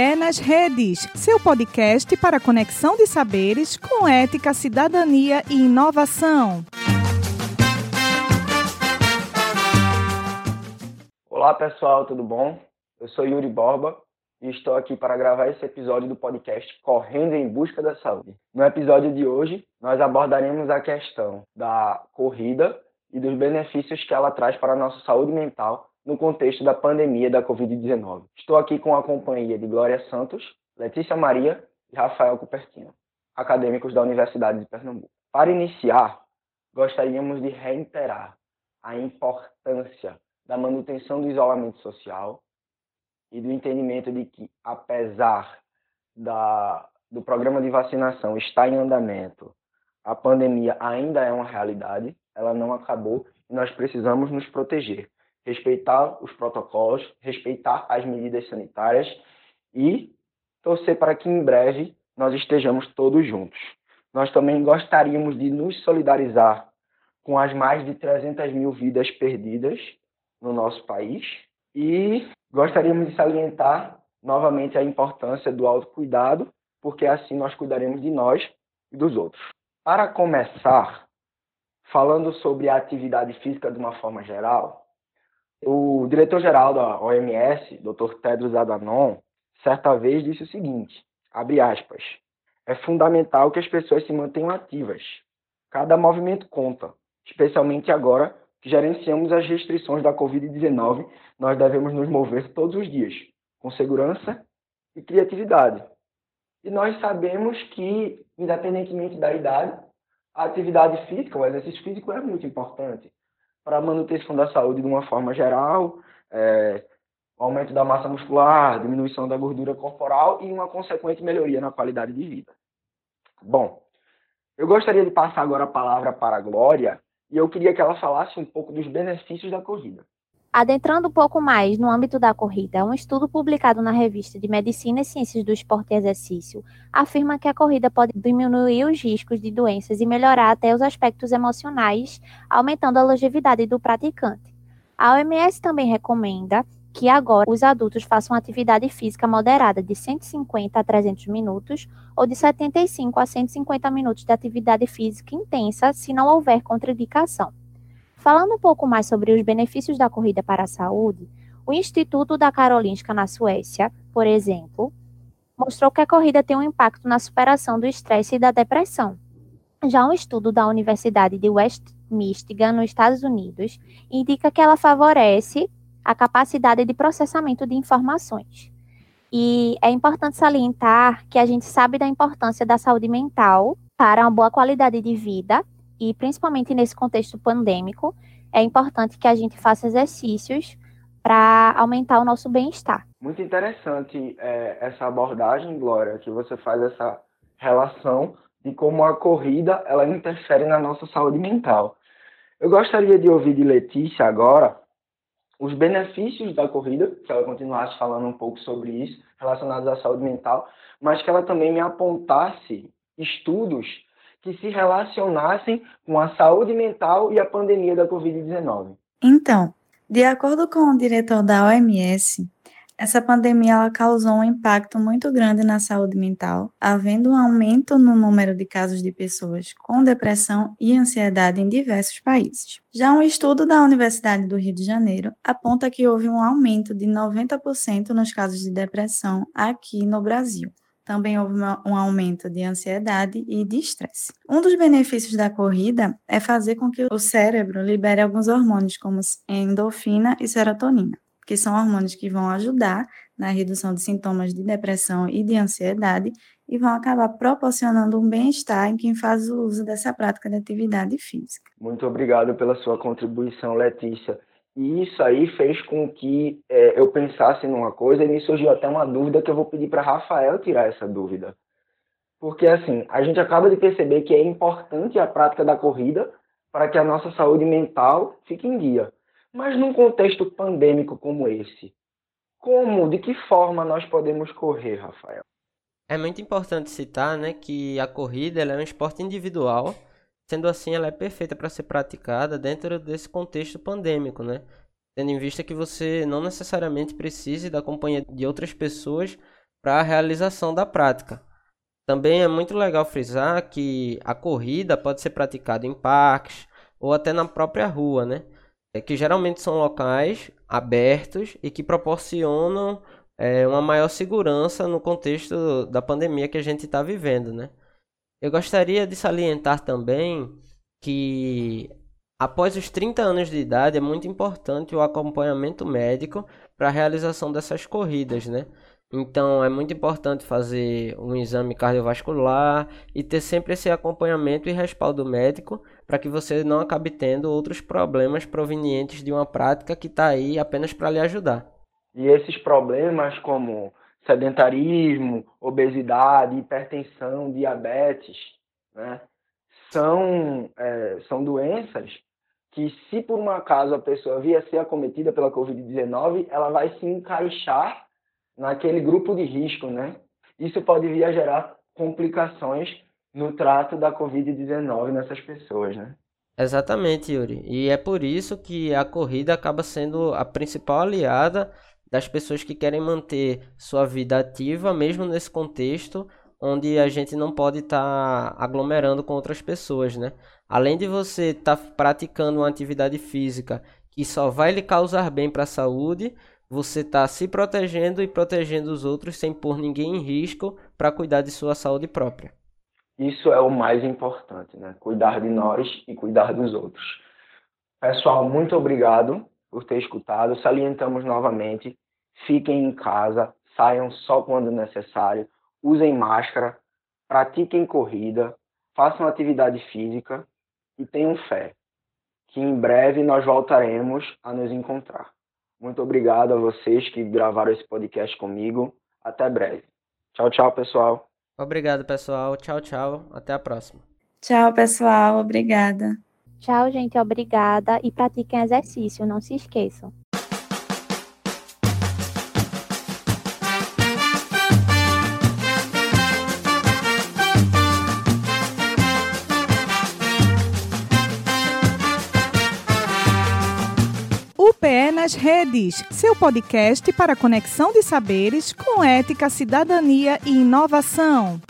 nas Redes, seu podcast para conexão de saberes com ética, cidadania e inovação. Olá pessoal, tudo bom? Eu sou Yuri Borba e estou aqui para gravar esse episódio do podcast Correndo em Busca da Saúde. No episódio de hoje, nós abordaremos a questão da corrida e dos benefícios que ela traz para a nossa saúde mental no contexto da pandemia da Covid-19. Estou aqui com a companhia de Glória Santos, Letícia Maria e Rafael Cupertino, acadêmicos da Universidade de Pernambuco. Para iniciar, gostaríamos de reiterar a importância da manutenção do isolamento social e do entendimento de que, apesar da, do programa de vacinação estar em andamento, a pandemia ainda é uma realidade, ela não acabou e nós precisamos nos proteger respeitar os protocolos, respeitar as medidas sanitárias e torcer para que em breve nós estejamos todos juntos. Nós também gostaríamos de nos solidarizar com as mais de 300 mil vidas perdidas no nosso país e gostaríamos de salientar novamente a importância do autocuidado, porque assim nós cuidaremos de nós e dos outros. Para começar, falando sobre a atividade física de uma forma geral, o diretor-geral da OMS, Dr. Tedros Adhanom, certa vez disse o seguinte, abre aspas, é fundamental que as pessoas se mantenham ativas. Cada movimento conta, especialmente agora que gerenciamos as restrições da Covid-19, nós devemos nos mover todos os dias, com segurança e criatividade. E nós sabemos que, independentemente da idade, a atividade física, o exercício físico é muito importante para a manutenção da saúde de uma forma geral, é, aumento da massa muscular, diminuição da gordura corporal e uma consequente melhoria na qualidade de vida. Bom, eu gostaria de passar agora a palavra para a Glória e eu queria que ela falasse um pouco dos benefícios da corrida. Adentrando um pouco mais no âmbito da corrida, um estudo publicado na revista de Medicina e Ciências do Esporte e Exercício afirma que a corrida pode diminuir os riscos de doenças e melhorar até os aspectos emocionais, aumentando a longevidade do praticante. A OMS também recomenda que agora os adultos façam atividade física moderada de 150 a 300 minutos ou de 75 a 150 minutos de atividade física intensa, se não houver contraindicação. Falando um pouco mais sobre os benefícios da corrida para a saúde, o Instituto da Karolinska na Suécia, por exemplo, mostrou que a corrida tem um impacto na superação do estresse e da depressão. Já um estudo da Universidade de West Michigan, nos Estados Unidos, indica que ela favorece a capacidade de processamento de informações. E é importante salientar que a gente sabe da importância da saúde mental para uma boa qualidade de vida e principalmente nesse contexto pandêmico, é importante que a gente faça exercícios para aumentar o nosso bem-estar. Muito interessante é, essa abordagem, Glória, que você faz essa relação de como a corrida ela interfere na nossa saúde mental. Eu gostaria de ouvir de Letícia agora os benefícios da corrida, que ela continuasse falando um pouco sobre isso, relacionados à saúde mental, mas que ela também me apontasse estudos que se relacionassem com a saúde mental e a pandemia da Covid-19. Então, de acordo com o diretor da OMS, essa pandemia ela causou um impacto muito grande na saúde mental, havendo um aumento no número de casos de pessoas com depressão e ansiedade em diversos países. Já um estudo da Universidade do Rio de Janeiro aponta que houve um aumento de 90% nos casos de depressão aqui no Brasil também houve um aumento de ansiedade e de estresse. Um dos benefícios da corrida é fazer com que o cérebro libere alguns hormônios, como endorfina e serotonina, que são hormônios que vão ajudar na redução de sintomas de depressão e de ansiedade e vão acabar proporcionando um bem-estar em quem faz o uso dessa prática de atividade física. Muito obrigado pela sua contribuição, Letícia. E isso aí fez com que é, eu pensasse numa coisa e me surgiu até uma dúvida que eu vou pedir para Rafael tirar essa dúvida. Porque, assim, a gente acaba de perceber que é importante a prática da corrida para que a nossa saúde mental fique em dia. Mas num contexto pandêmico como esse, como, de que forma nós podemos correr, Rafael? É muito importante citar né, que a corrida é um esporte individual Sendo assim, ela é perfeita para ser praticada dentro desse contexto pandêmico, né? Tendo em vista que você não necessariamente precise da companhia de outras pessoas para a realização da prática. Também é muito legal frisar que a corrida pode ser praticada em parques ou até na própria rua, né? É que geralmente são locais abertos e que proporcionam é, uma maior segurança no contexto da pandemia que a gente está vivendo, né? Eu gostaria de salientar também que após os 30 anos de idade é muito importante o acompanhamento médico para a realização dessas corridas, né? Então é muito importante fazer um exame cardiovascular e ter sempre esse acompanhamento e respaldo médico para que você não acabe tendo outros problemas provenientes de uma prática que está aí apenas para lhe ajudar. E esses problemas como sedentarismo, obesidade, hipertensão, diabetes, né, são, é, são doenças que, se por um acaso a pessoa vier a ser acometida pela Covid-19, ela vai se encaixar naquele grupo de risco, né? Isso pode vir a gerar complicações no trato da Covid-19 nessas pessoas, né? Exatamente, Yuri. E é por isso que a corrida acaba sendo a principal aliada das pessoas que querem manter sua vida ativa, mesmo nesse contexto onde a gente não pode estar tá aglomerando com outras pessoas, né? Além de você estar tá praticando uma atividade física que só vai lhe causar bem para a saúde, você está se protegendo e protegendo os outros sem pôr ninguém em risco para cuidar de sua saúde própria. Isso é o mais importante, né? Cuidar de nós e cuidar dos outros. Pessoal, muito obrigado por ter escutado. Salientamos novamente: fiquem em casa, saiam só quando necessário, usem máscara, pratiquem corrida, façam atividade física e tenham fé, que em breve nós voltaremos a nos encontrar. Muito obrigado a vocês que gravaram esse podcast comigo. Até breve. Tchau, tchau, pessoal. Obrigado, pessoal. Tchau, tchau. Até a próxima. Tchau, pessoal. Obrigada. Tchau, gente. Obrigada. E pratiquem exercício, não se esqueçam. UPE nas redes, seu podcast para conexão de saberes com ética, cidadania e inovação.